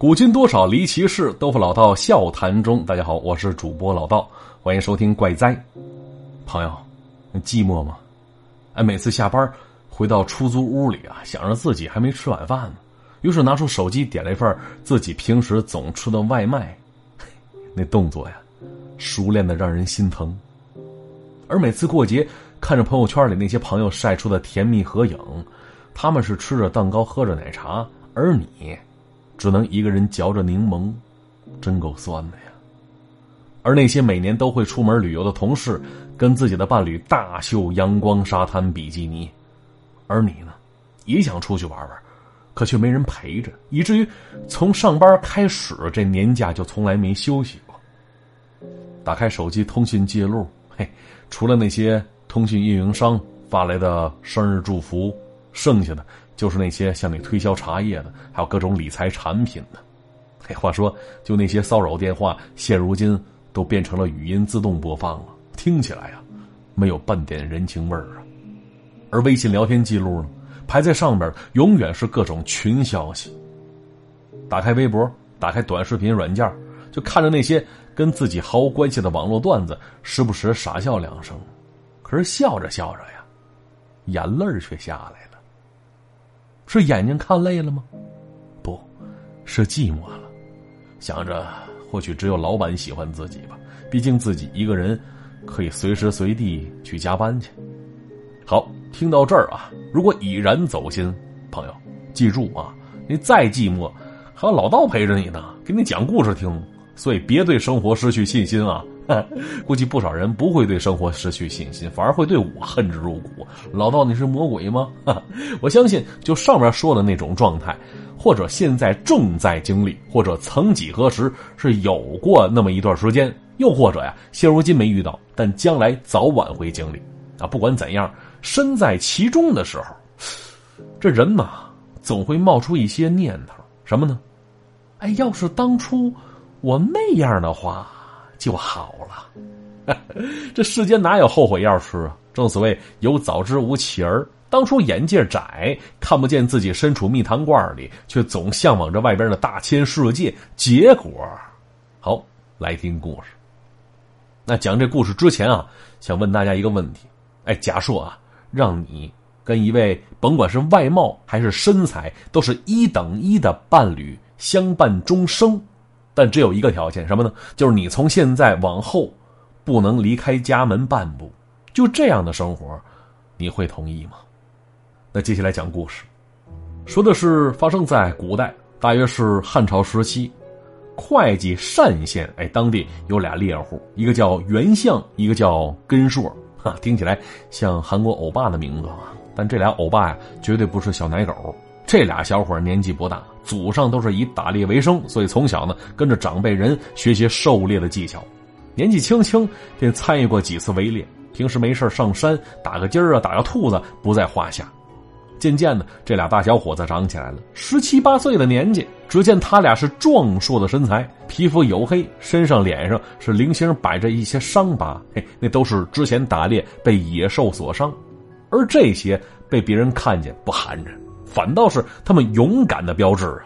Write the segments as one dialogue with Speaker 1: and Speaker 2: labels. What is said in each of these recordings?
Speaker 1: 古今多少离奇事，豆腐老道笑谈中。大家好，我是主播老道，欢迎收听怪哉。朋友，寂寞吗？哎，每次下班回到出租屋里啊，想着自己还没吃晚饭呢，于是拿出手机点了一份自己平时总吃的外卖，那动作呀，熟练的让人心疼。而每次过节，看着朋友圈里那些朋友晒出的甜蜜合影，他们是吃着蛋糕，喝着奶茶，而你。只能一个人嚼着柠檬，真够酸的呀。而那些每年都会出门旅游的同事，跟自己的伴侣大秀阳光沙滩比基尼，而你呢，也想出去玩玩，可却没人陪着，以至于从上班开始，这年假就从来没休息过。打开手机通讯记录，嘿，除了那些通讯运营商发来的生日祝福，剩下的。就是那些向你推销茶叶的，还有各种理财产品的。嘿，话说，就那些骚扰电话，现如今都变成了语音自动播放了，听起来呀，没有半点人情味儿啊。而微信聊天记录呢，排在上边永远是各种群消息。打开微博，打开短视频软件，就看着那些跟自己毫无关系的网络段子，时不时傻笑两声。可是笑着笑着呀，眼泪却下来了。是眼睛看累了吗？不，是寂寞了。想着或许只有老板喜欢自己吧，毕竟自己一个人可以随时随地去加班去。好，听到这儿啊，如果已然走心，朋友记住啊，你再寂寞，还有老道陪着你呢，给你讲故事听。所以别对生活失去信心啊。估计不少人不会对生活失去信心，反而会对我恨之入骨。老道，你是魔鬼吗？我相信，就上面说的那种状态，或者现在正在经历，或者曾几何时是有过那么一段时间，又或者呀，现如今没遇到，但将来早晚会经历。啊，不管怎样，身在其中的时候，这人嘛，总会冒出一些念头，什么呢？哎，要是当初我那样的话。就好了，这世间哪有后悔药吃啊？正所谓有早知无其儿。当初眼界窄，看不见自己身处蜜糖罐里，却总向往着外边的大千世界。结果，好来听故事。那讲这故事之前啊，想问大家一个问题：哎，假设啊，让你跟一位甭管是外貌还是身材都是一等一的伴侣相伴终生。但只有一个条件，什么呢？就是你从现在往后，不能离开家门半步。就这样的生活，你会同意吗？那接下来讲故事，说的是发生在古代，大约是汉朝时期，会稽单县。哎，当地有俩猎户，一个叫袁相，一个叫根硕。哈，听起来像韩国欧巴的名字啊。但这俩欧巴呀，绝对不是小奶狗。这俩小伙年纪不大，祖上都是以打猎为生，所以从小呢跟着长辈人学习狩猎的技巧。年纪轻轻便参与过几次围猎，平时没事上山打个鸡儿啊，打个兔子不在话下。渐渐的，这俩大小伙子长起来了，十七八岁的年纪，只见他俩是壮硕的身材，皮肤黝黑，身上脸上是零星摆着一些伤疤，嘿，那都是之前打猎被野兽所伤，而这些被别人看见不寒碜。反倒是他们勇敢的标志啊，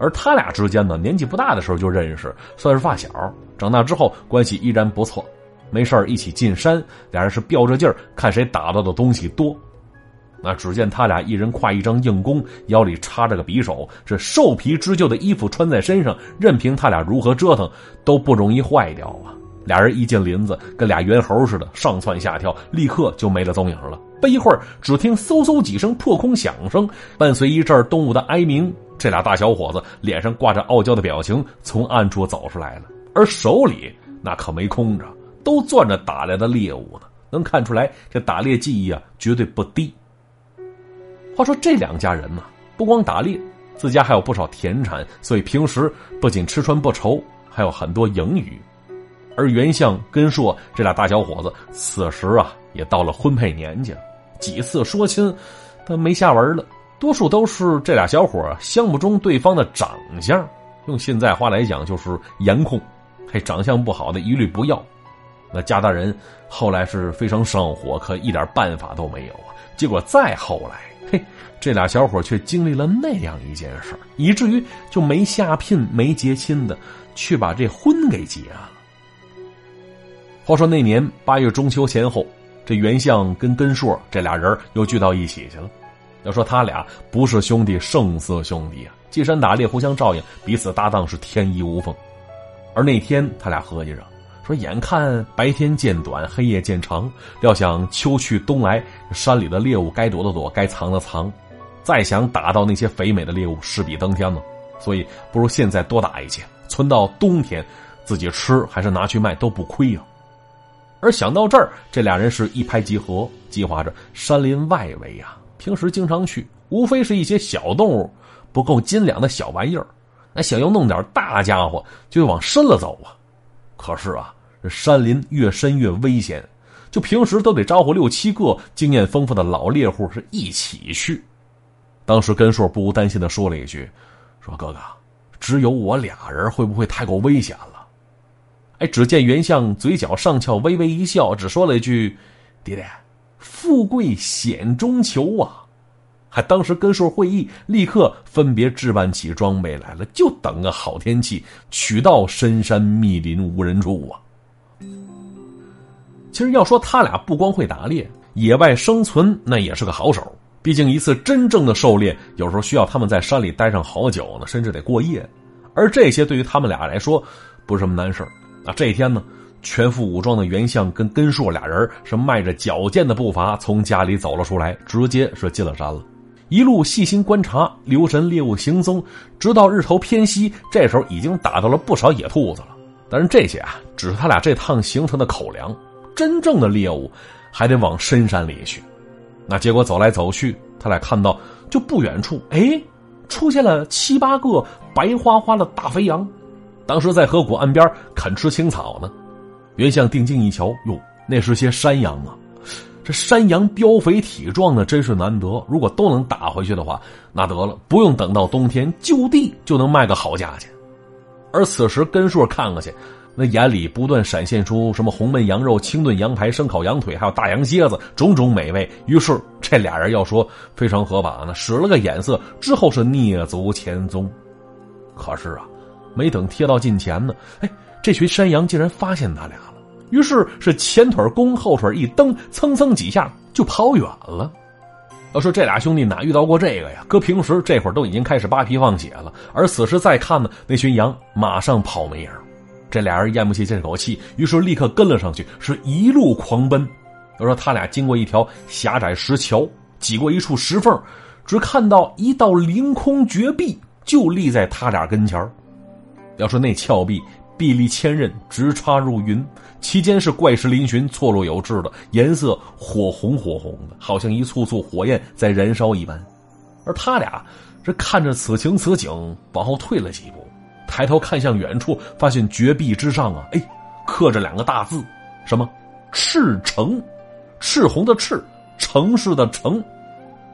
Speaker 1: 而他俩之间呢，年纪不大的时候就认识，算是发小。长大之后关系依然不错，没事一起进山，俩人是吊着劲儿看谁打到的东西多。那只见他俩一人挎一张硬弓，腰里插着个匕首，这兽皮织就的衣服穿在身上，任凭他俩如何折腾都不容易坏掉啊。俩人一进林子，跟俩猿猴似的，上蹿下跳，立刻就没了踪影了。不一会儿，只听嗖嗖几声破空响声，伴随一阵动物的哀鸣。这俩大小伙子脸上挂着傲娇的表情，从暗处走出来了，而手里那可没空着，都攥着打来的猎物呢。能看出来，这打猎技艺啊，绝对不低。话说这两家人呢，不光打猎，自家还有不少田产，所以平时不仅吃穿不愁，还有很多盈余。而袁相、根硕这俩大小伙子，此时啊也到了婚配年纪了，几次说亲，他没下文了。多数都是这俩小伙相不中对方的长相，用现在话来讲就是颜控，嘿，长相不好的一律不要。那家大人后来是非常上火，可一点办法都没有啊。结果再后来，嘿，这俩小伙却经历了那样一件事以至于就没下聘、没结亲的，去把这婚给结了。话说那年八月中秋前后，这袁相跟根硕这俩人又聚到一起去了。要说他俩不是兄弟胜似兄弟啊，进山打猎互相照应，彼此搭档是天衣无缝。而那天他俩合计着说：“眼看白天渐短，黑夜渐长，料想秋去冬来，山里的猎物该躲的躲，该藏的藏，再想打到那些肥美的猎物，势比登天呢。所以不如现在多打一些，存到冬天，自己吃还是拿去卖都不亏呀。”而想到这儿，这俩人是一拍即合，计划着山林外围呀，平时经常去，无非是一些小动物，不够斤两的小玩意儿。那想要弄点大家伙，就往深了走啊。可是啊，这山林越深越危险，就平时都得招呼六七个经验丰富的老猎户是一起去。当时根硕不无担心的说了一句：“说哥哥，只有我俩人，会不会太过危险了？”哎，只见袁相嘴角上翘，微微一笑，只说了一句：“爹爹，富贵险中求啊！”还当时跟数会议，立刻分别置办起装备来了，就等个好天气，取到深山密林无人处啊。其实要说他俩不光会打猎，野外生存那也是个好手。毕竟一次真正的狩猎，有时候需要他们在山里待上好久呢，甚至得过夜。而这些对于他们俩来说，不是什么难事那这一天呢，全副武装的袁相跟根硕俩人是迈着矫健的步伐从家里走了出来，直接是进了山了。一路细心观察，留神猎物行踪，直到日头偏西，这时候已经打到了不少野兔子了。但是这些啊，只是他俩这趟行程的口粮，真正的猎物还得往深山里去。那结果走来走去，他俩看到就不远处，哎，出现了七八个白花花的大肥羊。当时在河谷岸边啃吃青草呢，袁相定睛一瞧，哟，那是些山羊啊！这山羊膘肥体壮的，真是难得。如果都能打回去的话，那得了，不用等到冬天，就地就能卖个好价钱。而此时根硕看过去，那眼里不断闪现出什么红焖羊肉、清炖羊排、生烤羊腿，还有大羊蝎子，种种美味。于是这俩人要说非常合法呢，使了个眼色，之后是蹑足前踪。可是啊。没等贴到近前呢，哎，这群山羊竟然发现他俩了，于是是前腿弓，后腿一蹬，蹭蹭几下就跑远了。要说这俩兄弟哪遇到过这个呀？搁平时这会儿都已经开始扒皮放血了，而此时再看呢，那群羊马上跑没影这俩人咽不下这口气，于是立刻跟了上去，是一路狂奔。要说他俩经过一条狭窄石桥，挤过一处石缝，只看到一道凌空绝壁就立在他俩跟前要说那峭壁壁立千仞，直插入云，其间是怪石嶙峋，错落有致的，颜色火红火红的，好像一簇簇火焰在燃烧一般。而他俩这看着此情此景，往后退了几步，抬头看向远处，发现绝壁之上啊，哎，刻着两个大字，什么“赤城”，赤红的赤，城市的城。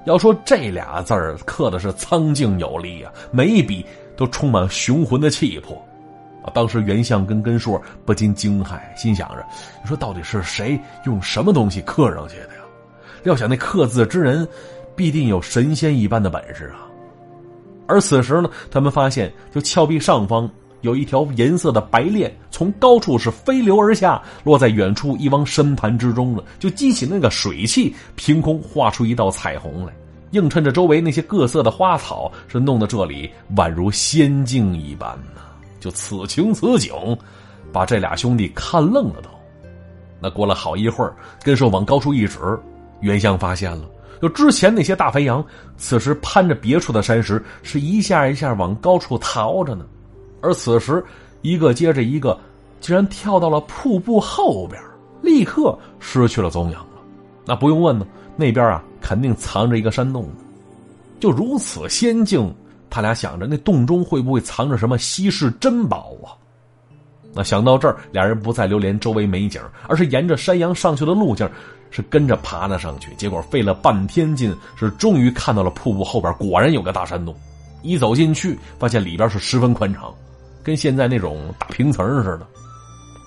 Speaker 1: 要说这俩字儿刻的是苍劲有力啊，每一笔。都充满雄浑的气魄，啊！当时袁相跟根硕不禁惊骇，心想着：你说到底是谁用什么东西刻上去的呀？料想那刻字之人，必定有神仙一般的本事啊！而此时呢，他们发现，就峭壁上方有一条银色的白链，从高处是飞流而下，落在远处一汪深潭之中了，就激起那个水汽，凭空画出一道彩虹来。映衬着周围那些各色的花草，是弄得这里宛如仙境一般呢。就此情此景，把这俩兄弟看愣了都。那过了好一会儿，根寿往高处一指，袁相发现了，就之前那些大肥羊，此时攀着别处的山石，是一下一下往高处逃着呢。而此时，一个接着一个，竟然跳到了瀑布后边，立刻失去了踪影了。那不用问呢，那边啊。肯定藏着一个山洞，就如此仙境，他俩想着那洞中会不会藏着什么稀世珍宝啊？那想到这儿，俩人不再留恋周围美景，而是沿着山羊上去的路径，是跟着爬了上去。结果费了半天劲，是终于看到了瀑布后边，果然有个大山洞。一走进去，发现里边是十分宽敞，跟现在那种大平层似的。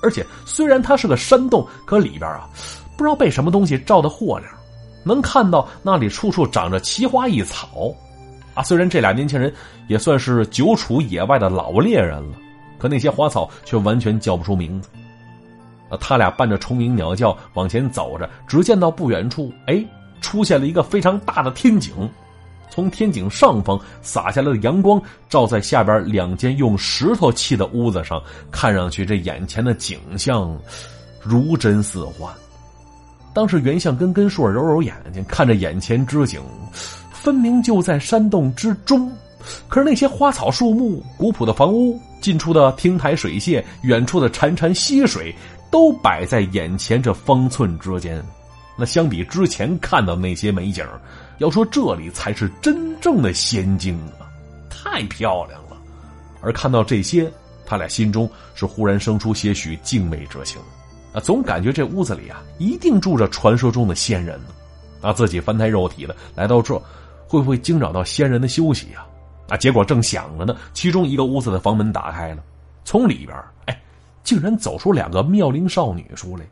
Speaker 1: 而且虽然它是个山洞，可里边啊，不知道被什么东西照的豁亮。能看到那里处处长着奇花异草。啊，虽然这俩年轻人也算是久处野外的老猎人了，可那些花草却完全叫不出名字。啊，他俩伴着虫鸣鸟叫往前走着，只见到不远处，哎，出现了一个非常大的天井。从天井上方洒下来的阳光，照在下边两间用石头砌的屋子上，看上去这眼前的景象如真似幻。当时袁相跟根硕揉揉眼睛，看着眼前之景。分明就在山洞之中，可是那些花草树木、古朴的房屋、近处的亭台水榭、远处的潺潺溪水，都摆在眼前这方寸之间。那相比之前看到那些美景，要说这里才是真正的仙境啊！太漂亮了。而看到这些，他俩心中是忽然生出些许敬畏之情啊，总感觉这屋子里啊，一定住着传说中的仙人呢。啊，自己翻胎肉体的来到这。会不会惊扰到仙人的休息呀？啊！结果正想着呢，其中一个屋子的房门打开了，从里边哎，竟然走出两个妙龄少女出来。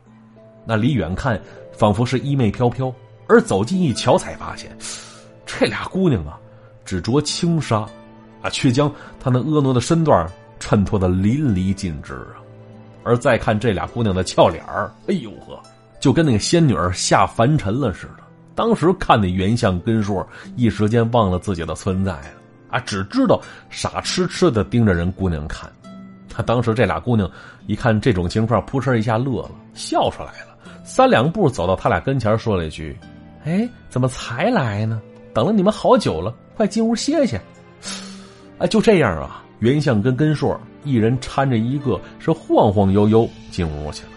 Speaker 1: 那离远看，仿佛是衣袂飘飘；而走近一瞧，才发现这俩姑娘啊，只着轻纱，啊，却将她那婀娜的身段衬托的淋漓尽致啊。而再看这俩姑娘的俏脸儿，哎呦呵，就跟那个仙女儿下凡尘了似的。当时看那原相根硕，一时间忘了自己的存在了啊！只知道傻痴痴的盯着人姑娘看。他当时这俩姑娘一看这种情况，扑哧一下乐了，笑出来了。三两步走到他俩跟前，说了一句：“哎，怎么才来呢？等了你们好久了，快进屋歇歇。”哎，就这样啊，袁相跟根硕一人搀着一个，是晃晃悠悠进屋去了。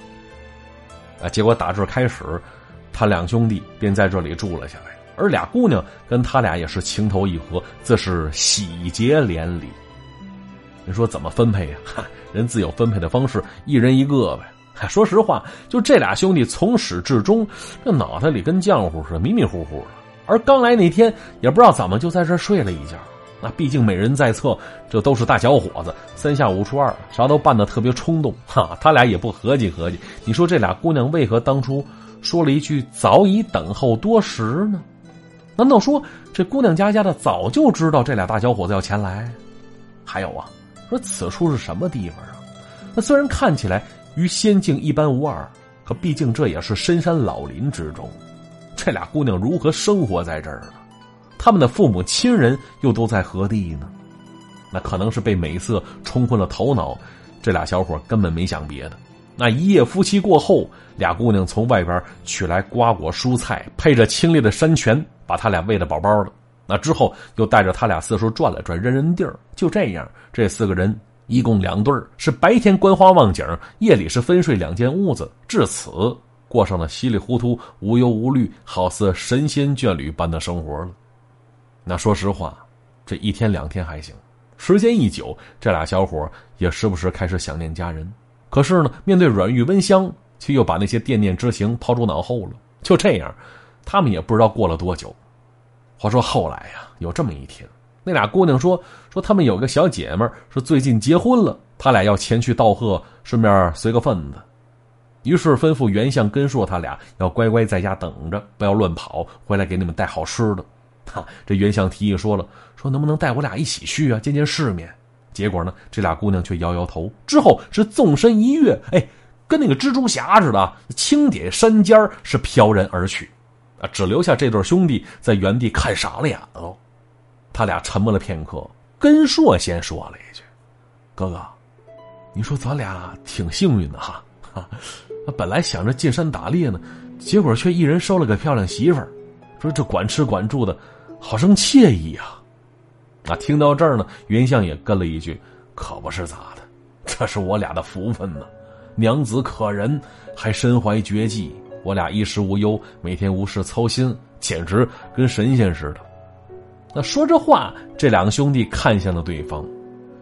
Speaker 1: 啊，结果打这开始。他两兄弟便在这里住了下来，而俩姑娘跟他俩也是情投意合，自是喜结连理。你说怎么分配呀？哈人自有分配的方式，一人一个呗。说实话，就这俩兄弟从始至终，这脑袋里跟浆糊似的，迷迷糊糊的。而刚来那天，也不知道怎么就在这睡了一觉。那毕竟美人在侧，这都是大小伙子，三下五除二，啥都办得特别冲动。哈，他俩也不合计合计，你说这俩姑娘为何当初？说了一句：“早已等候多时呢。”难道说这姑娘家家的早就知道这俩大小伙子要前来？还有啊，说此处是什么地方啊？那虽然看起来与仙境一般无二，可毕竟这也是深山老林之中。这俩姑娘如何生活在这儿呢？他们的父母亲人又都在何地呢？那可能是被美色冲昏了头脑，这俩小伙根本没想别的。那一夜夫妻过后，俩姑娘从外边取来瓜果蔬菜，配着清冽的山泉，把他俩喂得饱饱的。那之后又带着他俩四处转了转，认认地儿。就这样，这四个人一共两对，是白天观花望景，夜里是分睡两间屋子，至此过上了稀里糊涂、无忧无虑，好似神仙眷侣般的生活了。那说实话，这一天两天还行，时间一久，这俩小伙也时不时开始想念家人。可是呢，面对软玉温香，却又把那些惦念之情抛诸脑后了。就这样，他们也不知道过了多久。话说后来呀，有这么一天，那俩姑娘说说他们有个小姐妹是最近结婚了，他俩要前去道贺，顺便随个份子。于是吩咐袁相根硕他俩要乖乖在家等着，不要乱跑，回来给你们带好吃的。哈，这袁相提议说了，说能不能带我俩一起去啊，见见世面。结果呢，这俩姑娘却摇摇头，之后是纵身一跃，哎，跟那个蜘蛛侠似的，轻点山尖是飘然而去，啊，只留下这对兄弟在原地看傻了眼了。他俩沉默了片刻，根硕先说了一句：“哥哥，你说咱俩挺幸运的哈，哈，本来想着进山打猎呢，结果却一人收了个漂亮媳妇儿，说这管吃管住的，好生惬意啊。”啊，听到这儿呢，袁相也跟了一句：“可不是咋的，这是我俩的福分呢。娘子可人，还身怀绝技，我俩衣食无忧，每天无事操心，简直跟神仙似的。”那说这话，这两个兄弟看向了对方。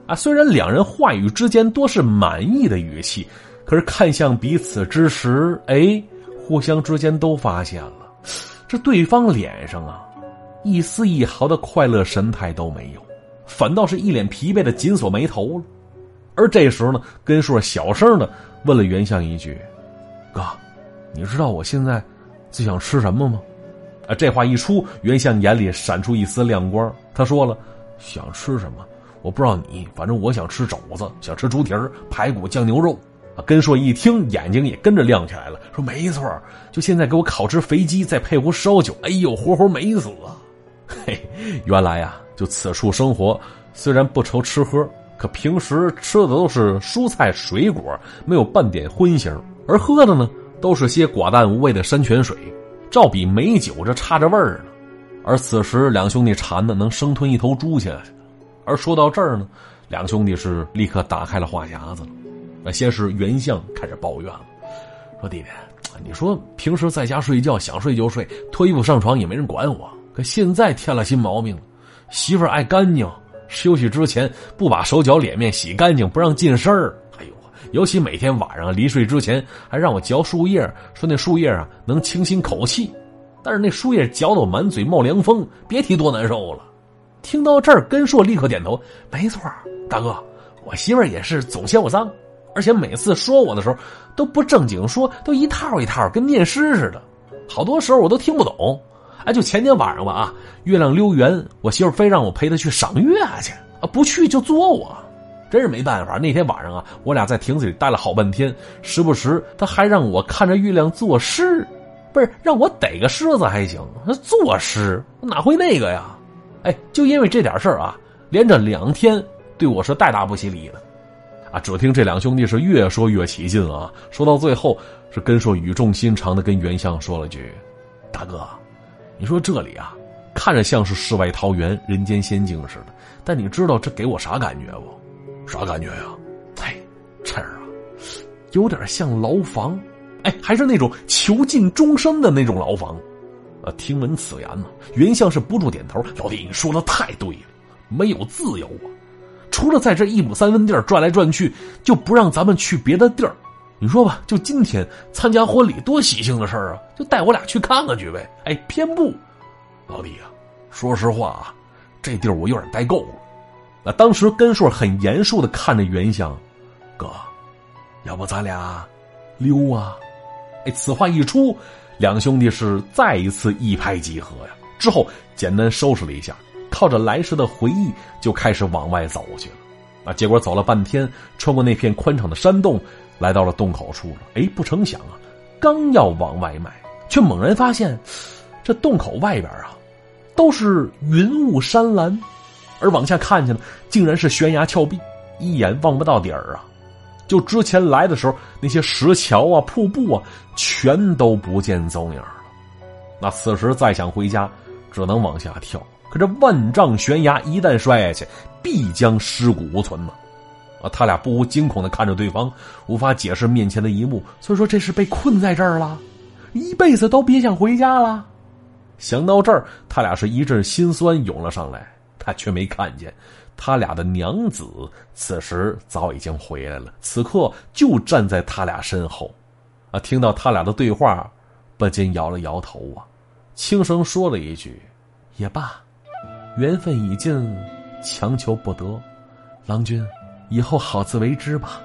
Speaker 1: 啊，虽然两人话语之间多是满意的语气，可是看向彼此之时，哎，互相之间都发现了，这对方脸上啊。一丝一毫的快乐神态都没有，反倒是一脸疲惫的紧锁眉头了。而这时候呢，根硕小声的问了袁相一句：“哥，你知道我现在最想吃什么吗？”啊，这话一出，袁相眼里闪出一丝亮光。他说了：“想吃什么？我不知道你，反正我想吃肘子，想吃猪蹄儿、排骨、酱牛肉。”啊，根硕一听，眼睛也跟着亮起来了，说：“没错，就现在给我烤只肥鸡，再配壶烧酒，哎呦，活活美死啊！” 嘿，原来呀，就此处生活，虽然不愁吃喝，可平时吃的都是蔬菜水果，没有半点荤腥，而喝的呢，都是些寡淡无味的山泉水。照比美酒这差着味儿呢，而此时两兄弟馋的能生吞一头猪去。而说到这儿呢，两兄弟是立刻打开了话匣子了。那先是袁相开始抱怨了，说：“弟弟，你说平时在家睡觉想睡就睡，脱衣服上床也没人管我。可现在添了新毛病，媳妇爱干净，休息之前不把手脚脸面洗干净，不让进身儿。”哎呦尤其每天晚上临睡之前，还让我嚼树叶，说那树叶啊能清新口气。但是那树叶嚼得我满嘴冒凉风，别提多难受了。听到这儿，根硕立刻点头：“没错，大哥，我媳妇也是总嫌我脏，而且每次说我的时候都不正经说，都一套一套，跟念诗似的。好多时候我都听不懂。哎，就前天晚上吧，啊，月亮溜圆，我媳妇非让我陪她去赏月去，啊，不去就作我。”真是没办法，那天晚上啊，我俩在亭子里待了好半天，时不时他还让我看着月亮作诗，不是让我逮个狮子还行，那作诗哪会那个呀？哎，就因为这点事儿啊，连着两天对我是带大不起礼的，啊！只听这两兄弟是越说越起劲啊，说到最后是根硕语重心长的跟袁相说了句：“大哥，你说这里啊，看着像是世外桃源、人间仙境似的，但你知道这给我啥感觉不？”啥感觉呀？哎，这儿啊，有点像牢房，哎，还是那种囚禁终身的那种牢房。啊，听闻此言呢，袁相是不住点头。老弟，你说的太对了，没有自由啊，除了在这一亩三分地儿转来转去，就不让咱们去别的地儿。你说吧，就今天参加婚礼，多喜庆的事儿啊！就带我俩去看看去呗。哎，偏不，老弟啊，说实话啊，这地儿我有点待够了。那当时根硕很严肃的看着袁相，哥，要不咱俩溜啊？哎，此话一出，两兄弟是再一次一拍即合呀。之后简单收拾了一下，靠着来时的回忆，就开始往外走去了。啊，结果走了半天，穿过那片宽敞的山洞，来到了洞口处了。哎，不成想啊，刚要往外迈，却猛然发现，这洞口外边啊，都是云雾山岚。而往下看去呢，竟然是悬崖峭壁，一眼望不到底儿啊！就之前来的时候，那些石桥啊、瀑布啊，全都不见踪影了。那此时再想回家，只能往下跳。可这万丈悬崖一旦摔下去，必将尸骨无存呐！啊，啊他俩不无惊恐的看着对方，无法解释面前的一幕。所以说，这是被困在这儿了，一辈子都别想回家了。想到这儿，他俩是一阵心酸涌了上来。他却没看见，他俩的娘子此时早已经回来了，此刻就站在他俩身后，啊！听到他俩的对话，不禁摇了摇头啊，轻声说了一句：“也罢，缘分已尽，强求不得，郎君，以后好自为之吧。”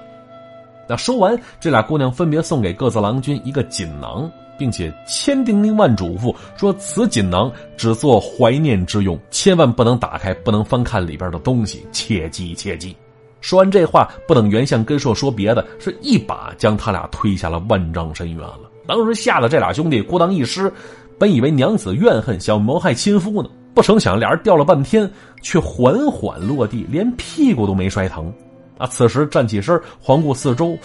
Speaker 1: 那说完，这俩姑娘分别送给各自郎君一个锦囊。并且千叮咛万嘱咐说：“此锦囊只做怀念之用，千万不能打开，不能翻看里边的东西，切记切记。”说完这话，不等袁相跟硕说别的，是一把将他俩推下了万丈深渊了。当时吓得这俩兄弟孤当一失，本以为娘子怨恨，想谋害亲夫呢，不成想俩人掉了半天，却缓缓落地，连屁股都没摔疼。啊！此时站起身，环顾四周。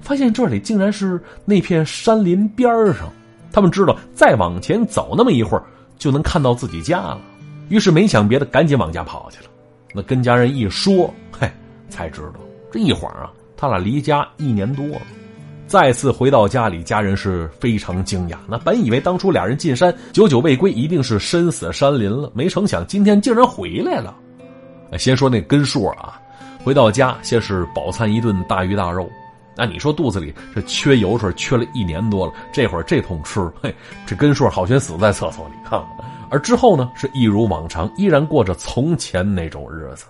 Speaker 1: 发现这里竟然是那片山林边上，他们知道再往前走那么一会儿就能看到自己家了，于是没想别的，赶紧往家跑去了。那跟家人一说，嘿，才知道这一晃啊，他俩离家一年多了。再次回到家里，家人是非常惊讶。那本以为当初俩人进山久久未归，一定是身死山林了，没成想今天竟然回来了。先说那根数啊，回到家先是饱餐一顿大鱼大肉。那你说肚子里这缺油水缺了一年多了，这会儿这通吃，嘿，这根硕好悬死在厕所里哈。而之后呢，是一如往常，依然过着从前那种日子。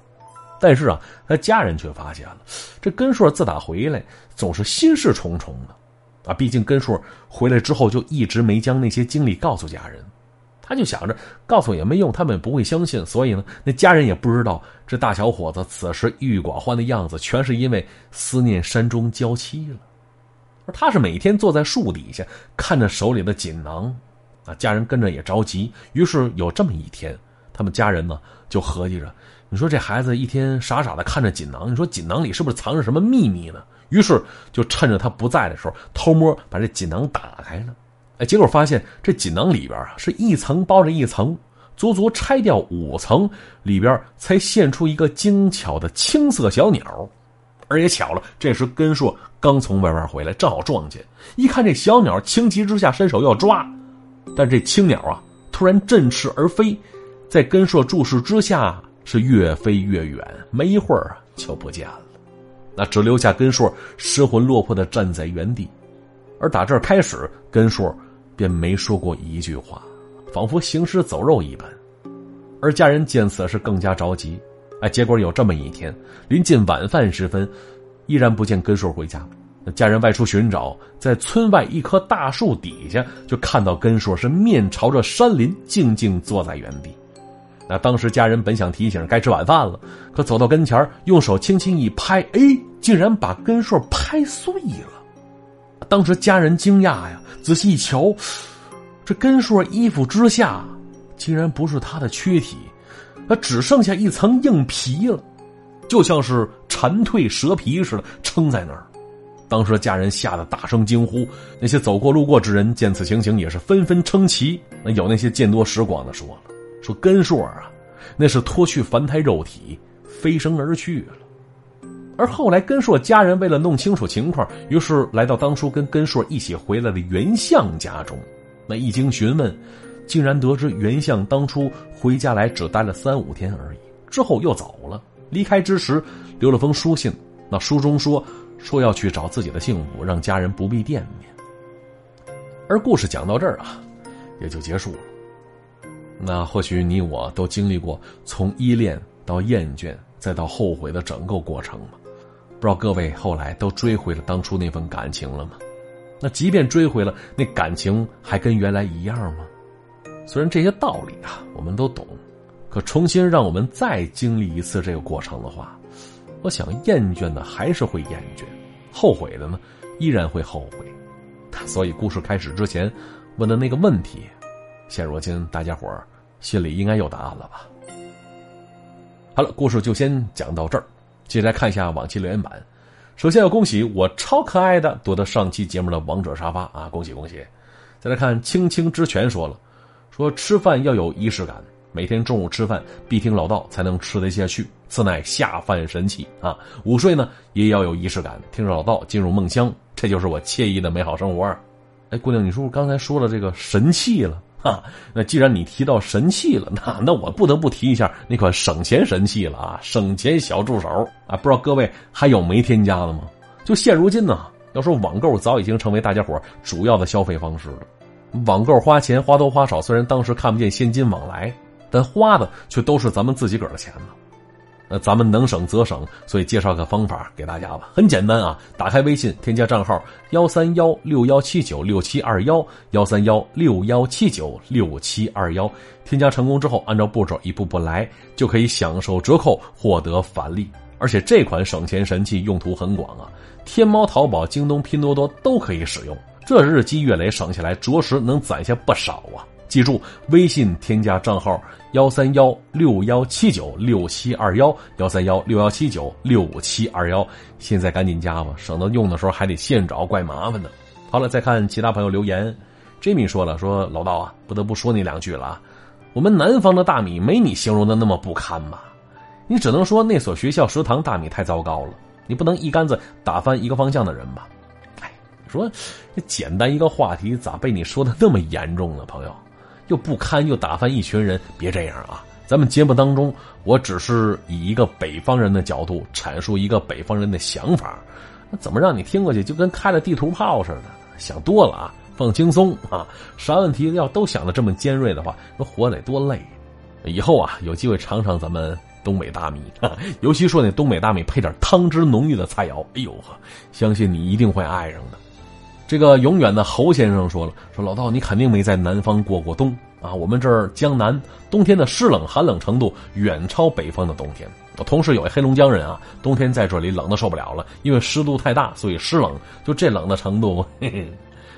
Speaker 1: 但是啊，他家人却发现了，这根硕自打回来总是心事重重的，啊，毕竟根硕回来之后就一直没将那些经历告诉家人。他就想着告诉也没用，他们也不会相信，所以呢，那家人也不知道这大小伙子此时郁郁寡欢的样子，全是因为思念山中娇妻了。而他是每天坐在树底下看着手里的锦囊，啊，家人跟着也着急。于是有这么一天，他们家人呢就合计着，你说这孩子一天傻傻的看着锦囊，你说锦囊里是不是藏着什么秘密呢？于是就趁着他不在的时候，偷摸把这锦囊打开了。结果发现这锦囊里边啊是一层包着一层，足足拆掉五层，里边才现出一个精巧的青色小鸟。而也巧了，这时根硕刚从外边回来，正好撞见，一看这小鸟，情急之下伸手要抓，但这青鸟啊突然振翅而飞，在根硕注视之下是越飞越远，没一会儿就不见了。那只留下根硕失魂落魄的站在原地，而打这儿开始，根硕。便没说过一句话，仿佛行尸走肉一般。而家人见此是更加着急。哎，结果有这么一天，临近晚饭时分，依然不见根硕回家。那家人外出寻找，在村外一棵大树底下，就看到根硕是面朝着山林，静静坐在原地。那当时家人本想提醒该吃晚饭了，可走到跟前用手轻轻一拍，哎，竟然把根硕拍碎了。当时家人惊讶呀，仔细一瞧，这根硕衣服之下，竟然不是他的躯体，他只剩下一层硬皮了，就像是蝉蜕蛇皮似的撑在那儿。当时家人吓得大声惊呼，那些走过路过之人见此情形也是纷纷称奇。那有那些见多识广的说了，说根硕啊，那是脱去凡胎肉体，飞升而去了。而后来，根硕家人为了弄清楚情况，于是来到当初跟根硕一起回来的袁相家中。那一经询问，竟然得知袁相当初回家来只待了三五天而已，之后又走了。离开之时，留了封书信。那书中说，说要去找自己的幸福，让家人不必惦念。而故事讲到这儿啊，也就结束了。那或许你我都经历过从依恋到厌倦，再到后悔的整个过程吧。不知道各位后来都追回了当初那份感情了吗？那即便追回了，那感情还跟原来一样吗？虽然这些道理啊我们都懂，可重新让我们再经历一次这个过程的话，我想厌倦的还是会厌倦，后悔的呢依然会后悔。所以故事开始之前问的那个问题，现如今大家伙心里应该有答案了吧？好了，故事就先讲到这儿。接下来看一下往期留言板。首先要恭喜我超可爱的夺得上期节目的王者沙发啊！恭喜恭喜！再来看青青之泉说了，说吃饭要有仪式感，每天中午吃饭必听老道才能吃得下去，此乃下饭神器啊！午睡呢也要有仪式感，听着老道进入梦乡，这就是我惬意的美好生活。哎，姑娘，你是不是刚才说了这个神器了？啊，那既然你提到神器了，那那我不得不提一下那款省钱神器了啊！省钱小助手啊，不知道各位还有没添加的吗？就现如今呢，要说网购早已经成为大家伙主要的消费方式了。网购花钱花多花少，虽然当时看不见现金往来，但花的却都是咱们自己个儿的钱呢。那咱们能省则省，所以介绍个方法给大家吧。很简单啊，打开微信，添加账号幺三幺六幺七九六七二幺幺三幺六幺七九六七二幺。添加成功之后，按照步骤一步步来，就可以享受折扣，获得返利。而且这款省钱神器用途很广啊，天猫、淘宝、京东、拼多多都可以使用。这日积月累省下来，着实能攒下不少啊。记住，微信添加账号幺三幺六幺七九六七二幺幺三幺六幺七九六七二幺，现在赶紧加吧，省得用的时候还得现找，怪麻烦的。好了，再看其他朋友留言，Jimmy 说了，说老道啊，不得不说你两句了啊，我们南方的大米没你形容的那么不堪吧？你只能说那所学校食堂大米太糟糕了，你不能一竿子打翻一个方向的人吧？哎，说这简单一个话题，咋被你说的那么严重呢，朋友？又不堪又打翻一群人，别这样啊！咱们节目当中，我只是以一个北方人的角度阐述一个北方人的想法，那怎么让你听过去就跟开了地图炮似的？想多了啊，放轻松啊！啥问题要都想的这么尖锐的话，那活得多累！以后啊，有机会尝尝咱们东北大米，尤其说那东北大米配点汤汁浓郁的菜肴，哎呦呵，相信你一定会爱上的。这个永远的侯先生说了：“说老道，你肯定没在南方过过冬。啊，我们这儿江南冬天的湿冷寒冷程度远超北方的冬天。我同时，有一黑龙江人啊，冬天在这里冷的受不了了，因为湿度太大，所以湿冷。就这冷的程度，嘿嘿，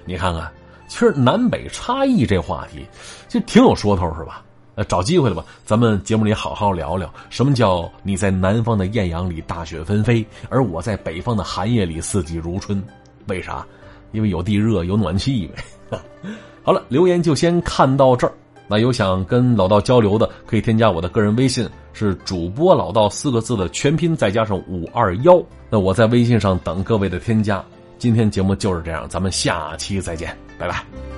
Speaker 1: 你看看，其实南北差异这话题，就挺有说头，是吧？呃，找机会了吧，咱们节目里好好聊聊，什么叫你在南方的艳阳里大雪纷飞，而我在北方的寒夜里四季如春？为啥？因为有地热，有暖气呗。好了，留言就先看到这儿。那有想跟老道交流的，可以添加我的个人微信，是主播老道四个字的全拼再加上五二幺。那我在微信上等各位的添加。今天节目就是这样，咱们下期再见，拜拜。